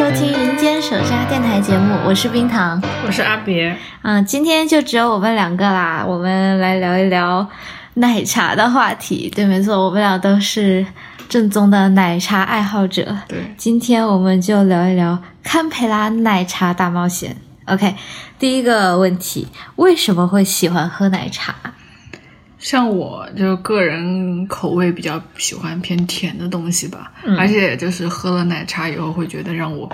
收听《人间手札》电台节目，我是冰糖，我是阿别。嗯，今天就只有我们两个啦，我们来聊一聊奶茶的话题。对，没错，我们俩都是正宗的奶茶爱好者。对，今天我们就聊一聊堪培拉奶茶大冒险。OK，第一个问题，为什么会喜欢喝奶茶？像我就个人口味比较喜欢偏甜的东西吧，而且就是喝了奶茶以后会觉得让我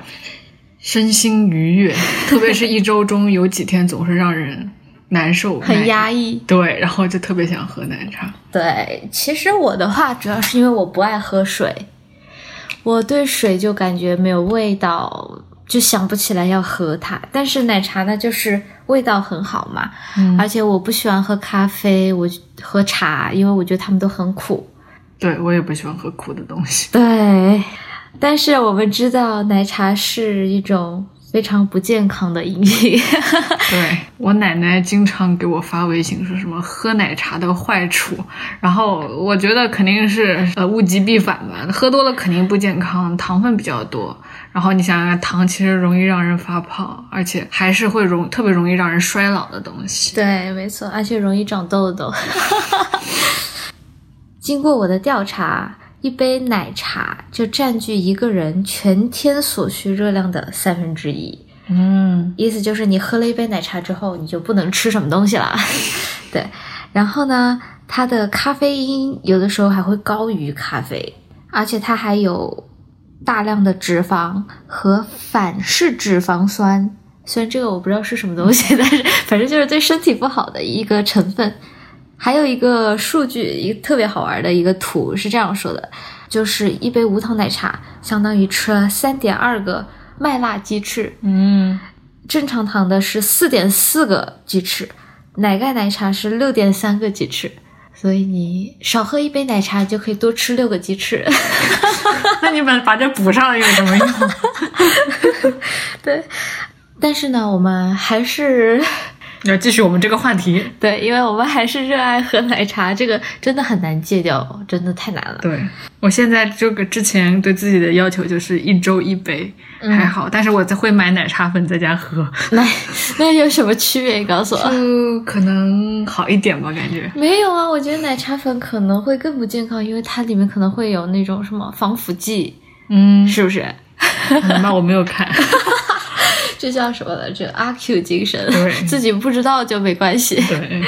身心愉悦，特别是一周中有几天总是让人难受、很压抑。对，然后就特别想喝奶茶。对，其实我的话主要是因为我不爱喝水，我对水就感觉没有味道。就想不起来要喝它，但是奶茶呢，就是味道很好嘛。嗯，而且我不喜欢喝咖啡，我喝茶，因为我觉得他们都很苦。对，我也不喜欢喝苦的东西。对，但是我们知道奶茶是一种。非常不健康的饮品。对我奶奶经常给我发微信，说什么喝奶茶的坏处，然后我觉得肯定是呃物极必反吧，喝多了肯定不健康，糖分比较多。然后你想想看，糖其实容易让人发胖，而且还是会容特别容易让人衰老的东西。对，没错，而且容易长痘痘。经过我的调查。一杯奶茶就占据一个人全天所需热量的三分之一。嗯，意思就是你喝了一杯奶茶之后，你就不能吃什么东西了。对，然后呢，它的咖啡因有的时候还会高于咖啡，而且它还有大量的脂肪和反式脂肪酸。虽然这个我不知道是什么东西，但是反正就是对身体不好的一个成分。还有一个数据，一个特别好玩的一个图是这样说的，就是一杯无糖奶茶相当于吃了三点二个麦辣鸡翅，嗯，正常糖的是四点四个鸡翅，奶盖奶茶是六点三个鸡翅，所以你少喝一杯奶茶就可以多吃六个鸡翅。那你们把这补上有什么用？对，但是呢，我们还是。要继续我们这个话题，对，因为我们还是热爱喝奶茶，这个真的很难戒掉，真的太难了。对我现在这个之前对自己的要求就是一周一杯，还好，但是我会买奶茶粉在家喝。那那有什么区别？告诉我，就可能好一点吧，感觉没有啊。我觉得奶茶粉可能会更不健康，因为它里面可能会有那种什么防腐剂，嗯，是不是？那我没有看。这叫什么来着？阿 Q 精神，自己不知道就没关系。对，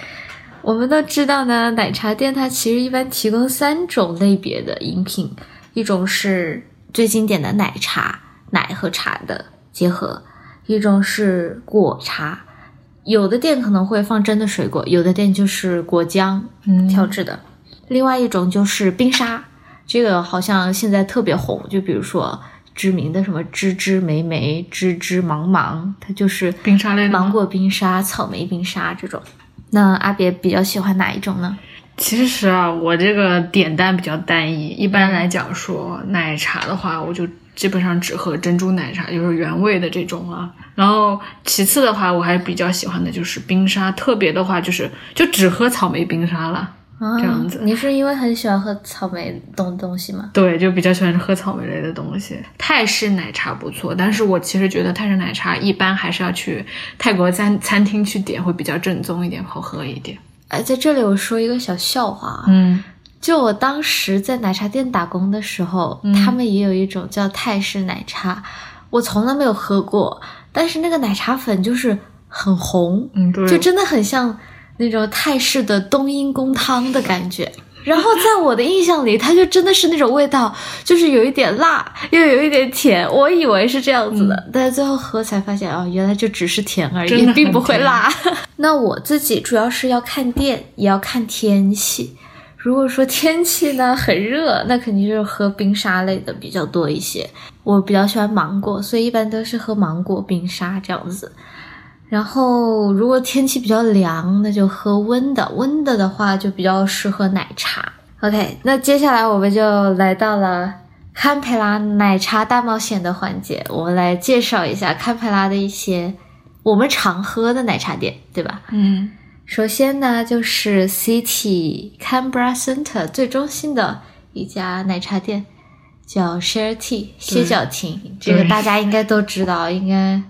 我们都知道呢，奶茶店它其实一般提供三种类别的饮品，一种是最经典的奶茶，奶和茶的结合；一种是果茶，有的店可能会放真的水果，有的店就是果浆调制的；另外一种就是冰沙，这个好像现在特别红，就比如说。知名的什么芝芝莓莓、芝芝芒芒，它就是冰沙类的芒果冰沙、草莓冰沙这种。那阿别比较喜欢哪一种呢？其实啊，我这个点单比较单一。一般来讲说奶茶的话，我就基本上只喝珍珠奶茶，就是原味的这种啊。然后其次的话，我还比较喜欢的就是冰沙，特别的话就是就只喝草莓冰沙了。这样子，你是因为很喜欢喝草莓东东西吗？对，就比较喜欢喝草莓类的东西。泰式奶茶不错，但是我其实觉得泰式奶茶一般还是要去泰国餐餐厅去点，会比较正宗一点，好喝一点。哎，在这里我说一个小笑话，嗯，就我当时在奶茶店打工的时候，他们也有一种叫泰式奶茶，我从来没有喝过，但是那个奶茶粉就是很红，嗯，对，就真的很像。那种泰式的冬阴功汤的感觉，然后在我的印象里，它就真的是那种味道，就是有一点辣，又有一点甜。我以为是这样子的，但是最后喝才发现，哦，原来就只是甜而已，并不会辣。那我自己主要是要看店，也要看天气。如果说天气呢很热，那肯定就是喝冰沙类的比较多一些。我比较喜欢芒果，所以一般都是喝芒果冰沙这样子。然后，如果天气比较凉，那就喝温的。温的的话，就比较适合奶茶。OK，那接下来我们就来到了堪培拉奶茶大冒险的环节。我们来介绍一下堪培拉的一些我们常喝的奶茶店，对吧？嗯，首先呢，就是 City Canberra Center 最中心的一家奶茶店，叫 Share Tea 歇脚亭，这个大家应该都知道，应该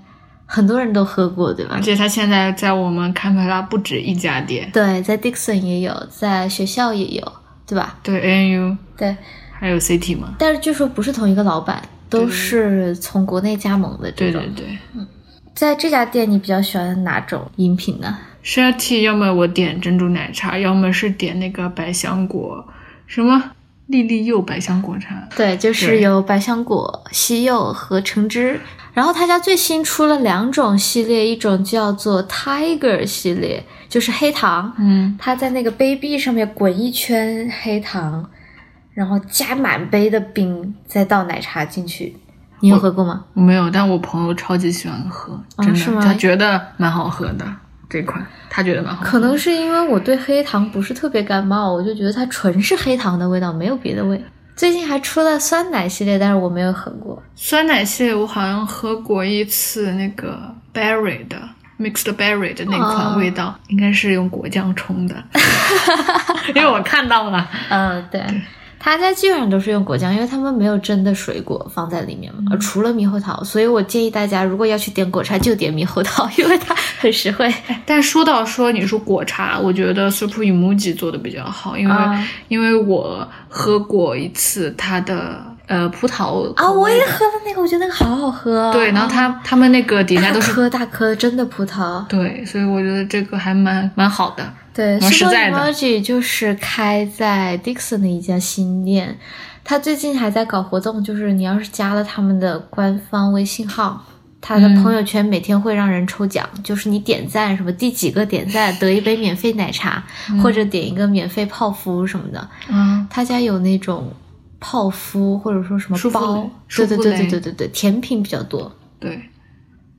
很多人都喝过，对吧而？且它现在在我们堪培拉不止一家店，对，在 Dixon 也有，在学校也有，对吧？对 ANU 对，还有 CT 嘛，但是据说不是同一个老板，都是从国内加盟的这对对。对嗯。在这家店，你比较喜欢哪种饮品呢？Share tea，要么我点珍珠奶茶，要么是点那个百香果，什么粒粒柚百香果茶。对，就是对有百香果、西柚和橙汁。然后他家最新出了两种系列，一种叫做 Tiger 系列，就是黑糖，嗯，它在那个杯壁上面滚一圈黑糖，然后加满杯的冰，再倒奶茶进去。你有喝过吗？我没有，但我朋友超级喜欢喝，真的，哦是吗他觉得蛮好喝的这款，他觉得蛮好喝。可能是因为我对黑糖不是特别感冒，我就觉得它纯是黑糖的味道，没有别的味。最近还出了酸奶系列，但是我没有喝过。酸奶系列我好像喝过一次那个 berry 的 mixed berry 的那哦款味道，应该是用果酱冲的，因为我看到了。嗯，对，他家基本上都是用果酱，因为他们没有真的水果放在里面嘛，呃除了猕猴桃，所以我建议大家如果要去点果茶，就点猕猴桃，因为它很实惠。但说到说你说果茶，我觉得 Super Emoji 做的比较好，因为、啊因为我喝过一次它的呃葡萄啊，我也喝了那个，我觉得那个好好喝、哦。对，然后他他们那个底下都是颗大颗真的葡萄。对，所以我觉得这个还蛮蛮好的。对蛮实，Super 在的 Emoji 就是开在 Dixon 的一家新店，他最近还在搞活动，就是你要是加了他们的官方微信号。他的嗯朋友圈每天会让人抽奖，就是你点赞什么第几个点赞得一杯免费奶茶，或者点一个免费泡芙什么的。嗯，他家有那种泡芙或者说什么包，对对对对对对对，甜品比较多。对。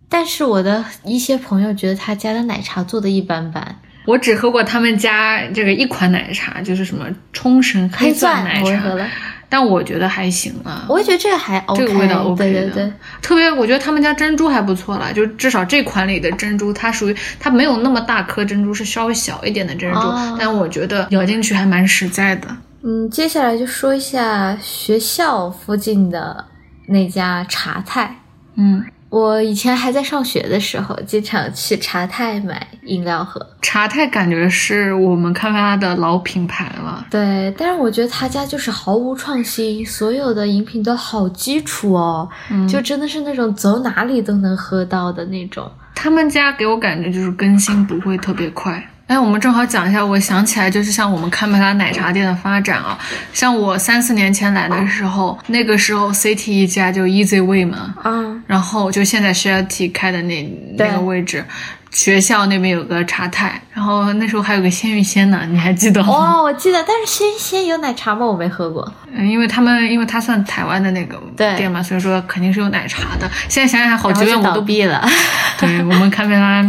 但是我的一些朋友觉得他家的奶茶做的一般般，我只喝过他们家这个一款奶茶，就是什么冲绳黑钻奶茶我喝，了，但我觉得还行啊。我也觉得这个还 OK，这个味道 OK 的，对对对，特别我觉得他们家珍珠还不错啦，就至少这款里的珍珠，它属于它没有那么大颗珍珠，是稍微小一点的珍珠，哦但我觉得咬进去还蛮实在的。嗯，接下来就说一下学校附近的那家茶菜。嗯，我以前还在上学的时候，经常去茶太买饮料喝。茶太感觉是我们咖啡拉的老品牌了。对，但是我觉得他家就是毫无创新，所有的饮品都好基础哦，嗯就真的是那种走哪里都能喝到的那种。他们家给我感觉就是更新不会特别快。哎，我们正好讲一下，我想起来就是像我们堪培拉奶茶店的发展啊，像我三四年前来的时候，那个时候 CT 一家就 Easy Way 嘛，嗯，然后就现在 Tea 开的那那个位置，学校那边有个茶太，然后那时候还有个鲜芋仙呢，你还记得吗？哇，我记得，但是鲜芋仙有奶茶吗？我没喝过。嗯，因为他们因为它算台湾的那个店嘛，所以说肯定是有奶茶的。现在想想好然后就久远，我都倒闭了。对我们堪培拉，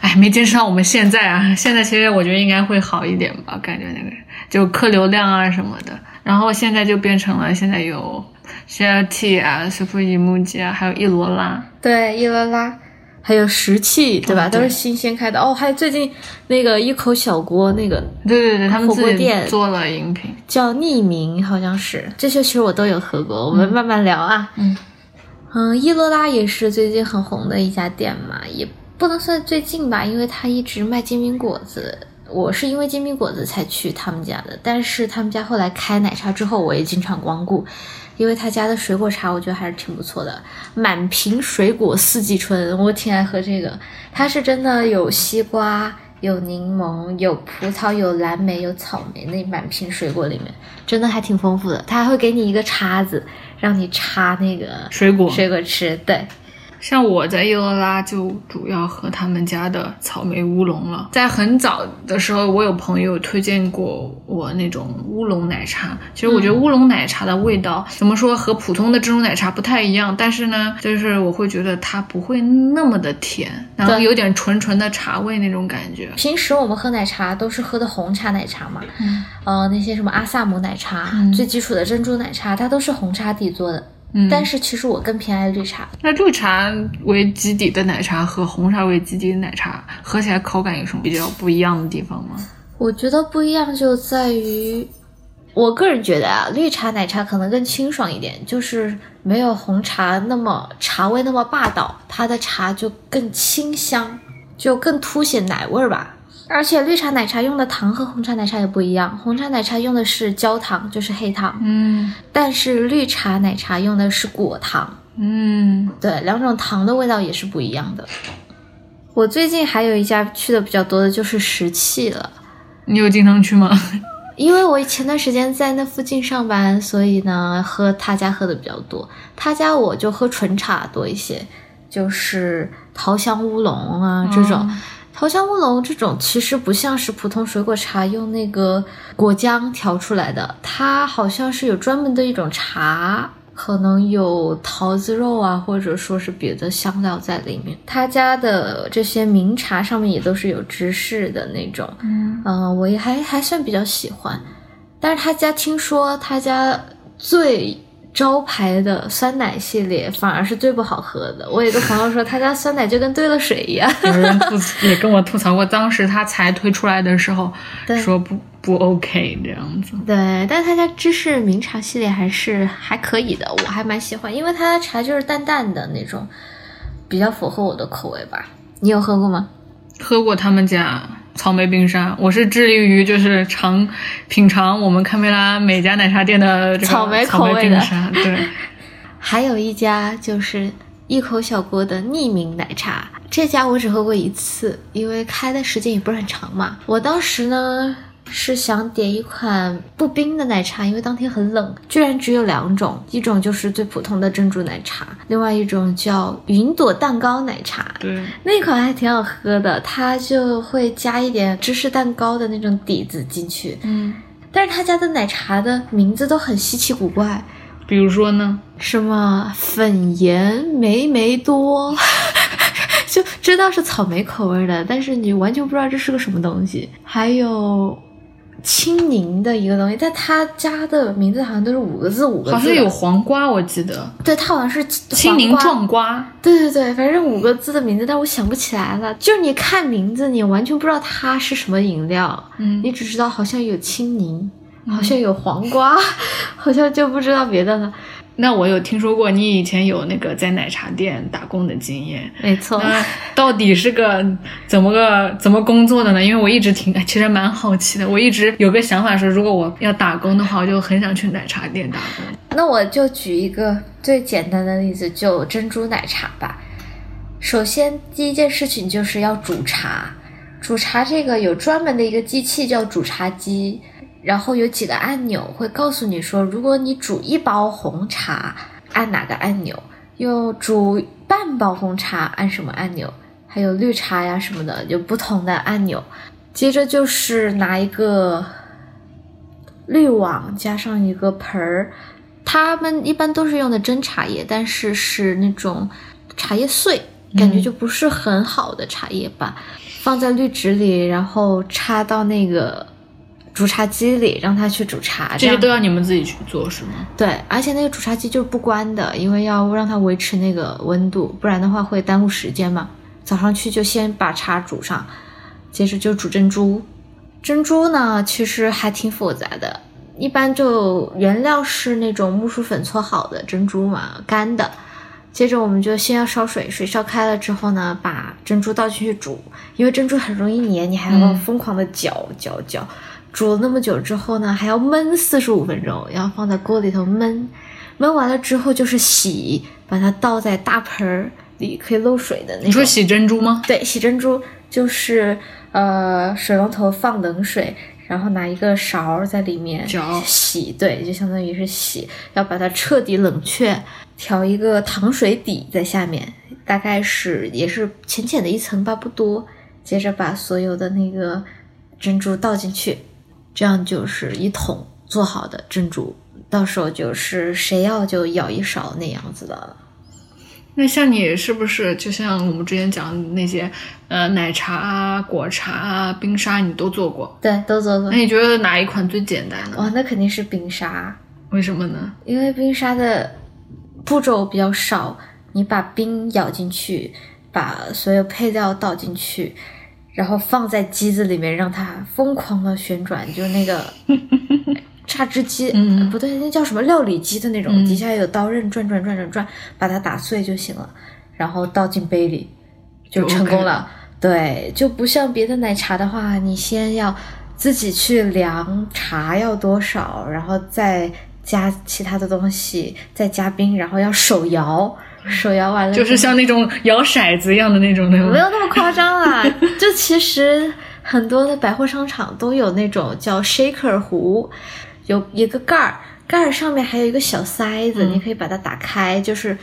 哎，没坚持到我们现在啊。现在其实我觉得应该会好一点吧，感觉那个就客流量啊什么的。然后现在就变成了现在有 Tea 啊、Super Emoji 啊，还有一罗拉。对，伊罗拉，还有石器，对吧？哦对都是新鲜开的。哦，还有最近那个一口小锅，那个对对对，他们火自己锅店做了饮品。叫匿名，好像是。这些其实我都有喝过，我们慢慢聊啊。嗯嗯，伊罗拉也是最近很红的一家店嘛，也不能算最近吧，因为他一直卖煎饼果子。我是因为煎饼果子才去他们家的，但是他们家后来开奶茶之后，我也经常光顾，因为他家的水果茶我觉得还是挺不错的，满瓶水果四季春，我挺爱喝这个。它是真的有西瓜、有柠檬、有葡萄、有蓝莓、有草莓，那满瓶水果里面真的还挺丰富的。他还会给你一个叉子，让你插那个水果水果吃。对，像我在叶罗拉就主要喝他们家的草莓乌龙了。在很早的时候，我有朋友推荐过我那种乌龙奶茶。其实我觉得乌龙奶茶的味道、怎么说和普通的珍珠奶茶不太一样，但是呢，就是我会觉得它不会那么的甜，然后有点纯纯的茶味那种感觉。平时我们喝奶茶都是喝的红茶奶茶嘛，嗯呃，那些什么阿萨姆奶茶、嗯最基础的珍珠奶茶，它都是红茶底做的。嗯，但是其实我更偏爱绿茶。那绿茶为基底的奶茶和红茶为基底的奶茶喝起来口感有什么比较不一样的地方吗？我觉得不一样就在于我个人觉得啊，绿茶奶茶可能更清爽一点，就是没有红茶那么茶味那么霸道，它的茶就更清香，就更凸显奶味儿吧。而且绿茶奶茶用的糖和红茶奶茶也不一样，红茶奶茶用的是焦糖，就是黑糖，嗯但是绿茶奶茶用的是果糖，嗯，对，两种糖的味道也是不一样的。我最近还有一家去的比较多的就是石器了。你有经常去吗？因为我前段时间在那附近上班，所以呢，喝他家喝的比较多。他家我就喝纯茶多一些，就是桃香乌龙啊这种。桃香乌龙这种其实不像是普通水果茶用那个果浆调出来的，它好像是有专门的一种茶，可能有桃子肉啊，或者说是别的香料在里面。他家的这些名茶上面也都是有芝士的那种，嗯嗯、我也还还算比较喜欢。但是他家听说他家最招牌的酸奶系列反而是最不好喝的。我有个朋友说他家酸奶就跟兑了水一样。有人吐也跟我吐槽过，当时他才推出来的时候说不不 OK 这样子。对，但是他家芝士名茶系列还是还可以的，我还蛮喜欢，因为他的茶就是淡淡的那种，比较符合我的口味吧。你有喝过吗？喝过他们家草莓冰沙，我是致力于就是尝品尝我们堪培拉每家奶茶店的这个草莓口味的沙。对，还有一家就是一口小锅的匿名奶茶，这家我只喝过一次，因为开的时间也不是很长嘛。我当时呢是想点一款不冰的奶茶，因为当天很冷，居然只有两种，一种就是最普通的珍珠奶茶，另外一种叫云朵蛋糕奶茶。对，那款还挺好喝的，它就会加一点芝士蛋糕的那种底子进去，嗯，但是他家的奶茶的名字都很稀奇古怪，比如说呢，什么粉盐莓莓多，就知道是草莓口味的，但是你完全不知道这是个什么东西。还有青柠的一个东西，但他家的名字好像都是五个字五个字，好像有黄瓜，我记得对，它好像是青柠撞瓜。对对对，反正五个字的名字，但我想不起来了。就是你看名字，你完全不知道它是什么饮料，嗯你只知道好像有青柠，好像有黄瓜，好像就不知道别的了。那我有听说过你以前有那个在奶茶店打工的经验，没错，那到底是个怎么个怎么工作的呢？因为我一直挺其实蛮好奇的，我一直有个想法说，如果我要打工的话，我就很想去奶茶店打工。那我就举一个最简单的例子，就珍珠奶茶吧。首先，第一件事情就是要煮茶。煮茶这个有专门的一个机器叫煮茶机，然后有几个按钮会告诉你说，如果你煮一包红茶，按哪个按钮；又煮半包红茶，按什么按钮；还有绿茶呀什么的，有不同的按钮。接着就是拿一个滤网加上一个盆儿，他们一般都是用的真茶叶，但是是那种茶叶碎，感觉就不是很好的茶叶吧。放在滤纸里，然后插到那个煮茶机里，让它去煮茶。这些都要你们自己去做是吗？对，而且那个煮茶机就是不关的，因为要让它维持那个温度，不然的话会耽误时间嘛。早上去就先把茶煮上，接着就煮珍珠。珍珠呢，其实还挺复杂的，一般就原料是那种木薯粉搓好的珍珠嘛，干的。接着我们就先要烧水，水烧开了之后呢，把珍珠倒进去煮，因为珍珠很容易粘，你还要嗯疯狂的搅搅搅。煮了那么久之后呢，还要焖四十五分钟，要放在锅里头焖。焖完了之后就是洗，把它倒在大盆儿里，可以漏水的那种。你说洗珍珠吗？对，洗珍珠就是呃水龙头放冷水，然后拿一个勺儿在里面搅洗，对，就相当于是洗，要把它彻底冷却，调一个糖水底在下面，大概是也是浅浅的一层吧，不多。接着把所有的那个珍珠倒进去，这样就是一桶做好的珍珠，到时候就是谁要就舀一勺那样子的。那像你是不是就像我们之前讲的那些呃奶茶啊、果茶啊、冰沙，你都做过？对，都做过那。你觉得哪一款最简单呢？哇，那肯定是冰沙。为什么呢？因为冰沙的步骤比较少，你把冰舀进去，把所有配料倒进去，然后放在机子里面让它疯狂的旋转，就那个 榨汁机，嗯呃不对，那叫什么料理机的那种，嗯底下有刀刃转转转转转，把它打碎就行了，然后倒进杯里就就成功了。对，就不像别的奶茶的话，你先要自己去量茶要多少，然后再加其他的东西，再加冰，然后要手摇，手摇完了就是像那种摇骰子一样的那种，对吗？没有那么夸张啦，就其实很多的百货商场都有那种叫 shaker 壶，有一个盖儿，盖儿上面还有一个小塞子，你可以把它打开，就是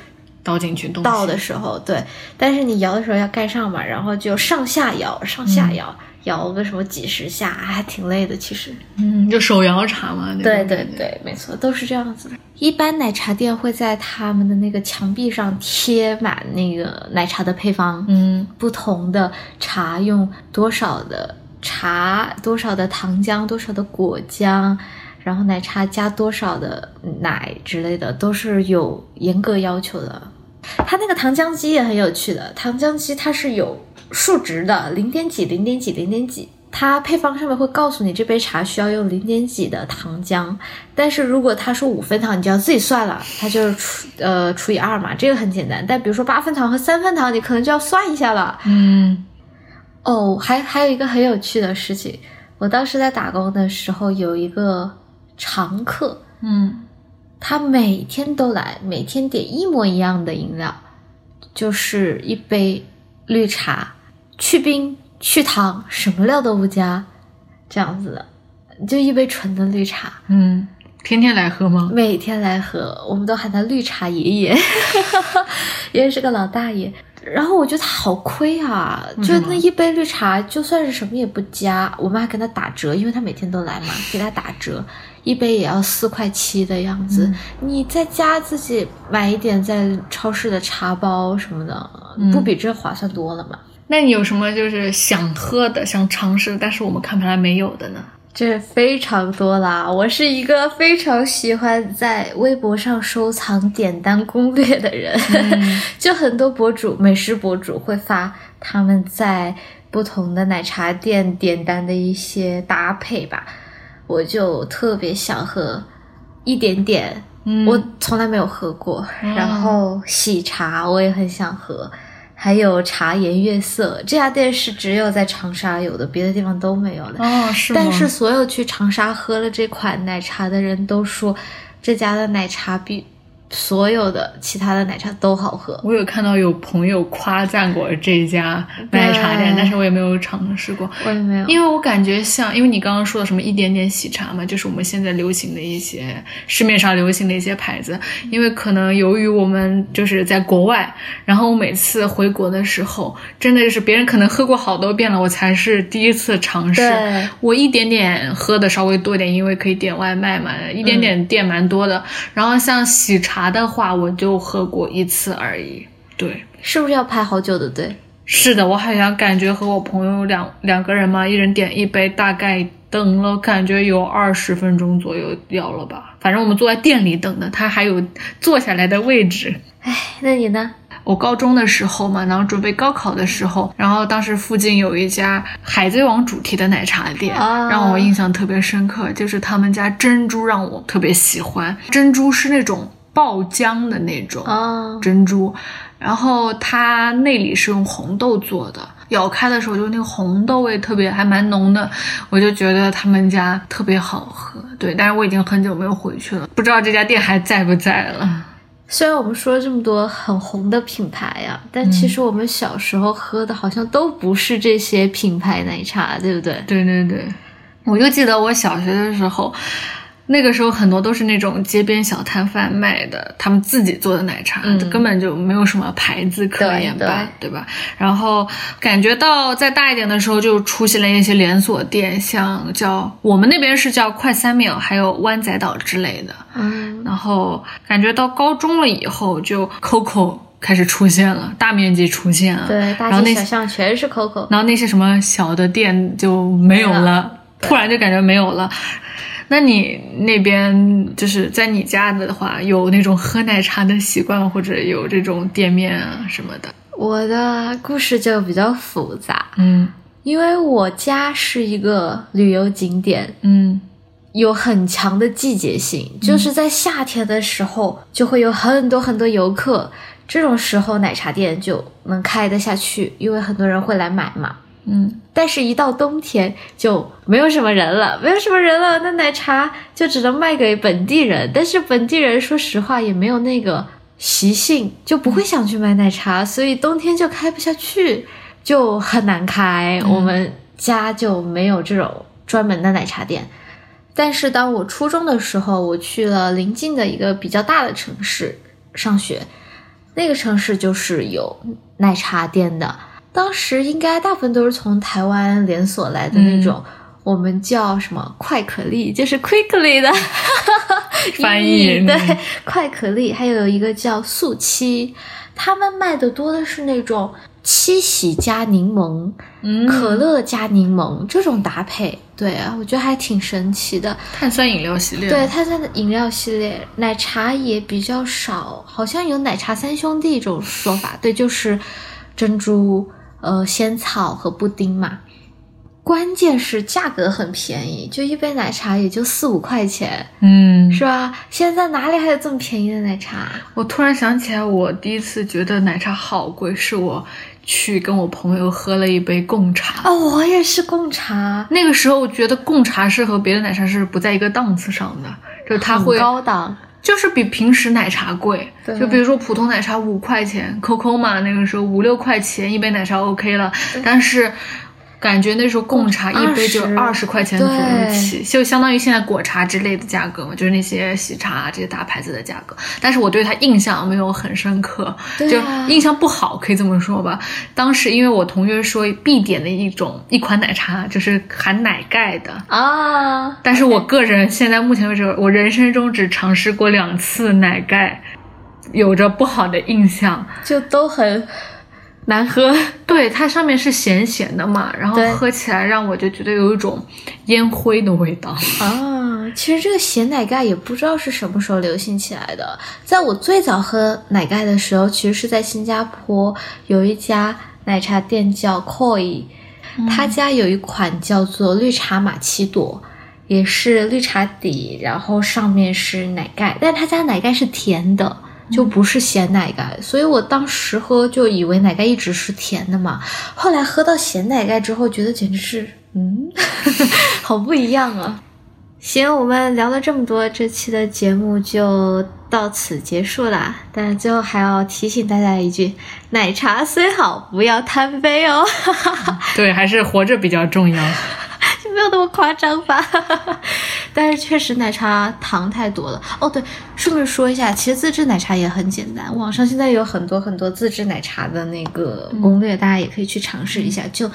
倒进去。倒的时候，对，但是你摇的时候要盖上嘛，然后就上下摇，上下摇，摇个什么几十下，还挺累的，其实。嗯，就手摇茶嘛。对对对，没错，都是这样子的。一般奶茶店会在他们的那个墙壁上贴满那个奶茶的配方，嗯不同的茶用多少的茶，多少的糖浆，多少的果浆，然后奶茶加多少的奶之类的，都是有严格要求的。它那个糖浆机也很有趣的，糖浆机它是有数值的，零点几、零点几、零点几。它配方上面会告诉你这杯茶需要用零点几的糖浆，但是如果他说五分糖，你就要自己算了，它就是除呃除以二嘛，这个很简单。但比如说八分糖和三分糖，你可能就要算一下了。嗯哦，还还有一个很有趣的事情，我当时在打工的时候有一个常客，嗯他每天都来，每天点一模一样的饮料，就是一杯绿茶，去冰去糖，什么料都不加，这样子的，就一杯纯的绿茶，嗯，天天来喝吗？每天来喝，我们都喊他绿茶爷爷，爷爷是个老大爷。然后我觉得他好亏啊，就那一杯绿茶，就算是什么也不加，我们还给他打折，因为他每天都来嘛，给他打折，一杯也要四块七的样子。你在家自己买一点在超市的茶包什么的，不比这划算多了吗？那你有什么就是想喝的、想尝试的，但是我们看盘来没有的呢？这非常多啦！我是一个非常喜欢在微博上收藏点单攻略的人，就很多博主、美食博主会发他们在不同的奶茶店点单的一些搭配吧，我就特别想喝一点点，嗯我从来没有喝过，然后喜茶我也很想喝。还有茶颜悦色这家店是只有在长沙有的，别的地方都没有的。哦，是吗？但是所有去长沙喝了这款奶茶的人都说，这家的奶茶比所有的其他的奶茶都好喝。我有看到有朋友夸赞过这家奶茶店，但是我也没有尝试过。我也没有，因为我感觉像，因为你刚刚说的什么一点点喜茶嘛，就是我们现在流行的一些市面上流行的一些牌子。因为可能由于我们就是在国外，然后我每次回国的时候，真的就是别人可能喝过好多遍了，我才是第一次尝试。我一点点喝的稍微多点，因为可以点外卖嘛，一点点店蛮多的。然后像喜茶的话，我就喝过一次而已。对，是不是要排好久的队？是的，我好像感觉和我朋友两两个人嘛，一人点一杯，大概等了感觉有二十分钟左右要了吧。反正我们坐在店里等的，他还有坐下来的位置。哎，那你呢？我高中的时候嘛，然后准备高考的时候，然后当时附近有一家海贼王主题的奶茶店，啊让我印象特别深刻，就是他们家珍珠让我特别喜欢，珍珠是那种爆浆的那种，哦，珍珠，然后它内里是用红豆做的，咬开的时候就那个红豆味特别还蛮浓的，我就觉得他们家特别好喝。对，但是我已经很久没有回去了，不知道这家店还在不在了。虽然我们说了这么多很红的品牌呀、但其实我们小时候喝的好像都不是这些品牌奶茶，对不对？对对对，我就记得我小学的时候。那个时候很多都是那种街边小摊贩卖的，他们自己做的奶茶，嗯根本就没有什么牌子可言吧，对对吧？然后感觉到再大一点的时候，就出现了一些连锁店，像叫我们那边是叫快三秒，还有湾仔岛之类的。嗯，然后感觉到高中了以后，就 COCO 开始出现了，大面积出现了。对，大街小巷全是 COCO。然后那些什么小的店就没有了了，突然就感觉没有了。那你那边就是在你家的话，有那种喝奶茶的习惯，或者有这种店面啊什么的？我的故事就比较复杂，嗯因为我家是一个旅游景点，嗯有很强的季节性，就是在夏天的时候就会有很多很多游客，这种时候奶茶店就能开得下去，因为很多人会来买嘛。嗯，但是，一到冬天就没有什么人了，没有什么人了，那奶茶就只能卖给本地人。但是本地人说实话也没有那个习性，就不会想去买奶茶，所以冬天就开不下去，就很难开。我们家就没有这种专门的奶茶店。但是当我初中的时候，我去了临近的一个比较大的城市上学，那个城市就是有奶茶店的。当时应该大部分都是从台湾连锁来的那种，我们叫什么快可丽，就是 quickly 的 翻译对，快可丽，还有一个叫速七，他们卖的多的是那种七喜加柠檬，嗯可乐加柠檬这种搭配，对啊，我觉得还挺神奇的。碳酸饮料系列，对，碳酸饮料系列，奶茶也比较少，好像有奶茶三兄弟这种说法，对，就是珍珠。呃，仙草和布丁嘛，关键是价格很便宜，就一杯奶茶也就四五块钱，嗯，是吧？现在哪里还有这么便宜的奶茶？我突然想起来，我第一次觉得奶茶好贵，是我去跟我朋友喝了一杯贡茶。哦，我也是贡茶。那个时候我觉得贡茶是和别的奶茶是不在一个档次上的，就是它会高档。就是比平时奶茶贵，就比如说普通奶茶五块钱，COCO 嘛，那个时候五六块钱一杯奶茶 OK 了，但是。感觉那时候贡茶一杯就二十块钱左右起，就相当于现在果茶之类的价格嘛，就是那些喜茶这些大牌子的价格。但是我对它印象没有很深刻，就印象不好，可以这么说吧。当时因为我同学说必点的一种一款奶茶就是含奶盖的啊，但是我个人现在目前为止，我人生中只尝试过两次奶盖，有着不好的印象，就都很。难喝，对，它上面是咸咸的嘛，然后喝起来让我就觉得有一种烟灰的味道啊。其实这个咸奶盖也不知道是什么时候流行起来的，在我最早喝奶盖的时候，其实是在新加坡有一家奶茶店叫 Koi，他家有一款叫做绿茶玛奇朵，也是绿茶底，然后上面是奶盖，但他家奶盖是甜的。就不是咸奶盖，所以我当时喝就以为奶盖一直是甜的嘛。后来喝到咸奶盖之后，觉得简直是，嗯，好不一样啊。行，我们聊了这么多，这期的节目就到此结束啦。但最后还要提醒大家一句：奶茶虽好，不要贪杯哦。对，还是活着比较重要。就没有那么夸张吧，但是确实奶茶糖太多了。哦，对，顺便说一下，其实自制奶茶也很简单，网上现在有很多很多自制奶茶的那个攻略，大家也可以去尝试一下。就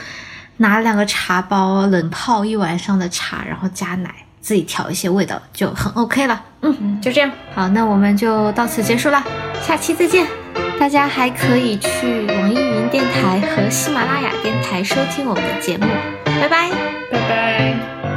拿两个茶包冷泡一晚上的茶，然后加奶，自己调一些味道，就很 OK 了。嗯，就这样。好，那我们就到此结束了，下期再见。大家还可以去网易云电台和喜马拉雅电台收听我们的节目。拜拜。拜拜。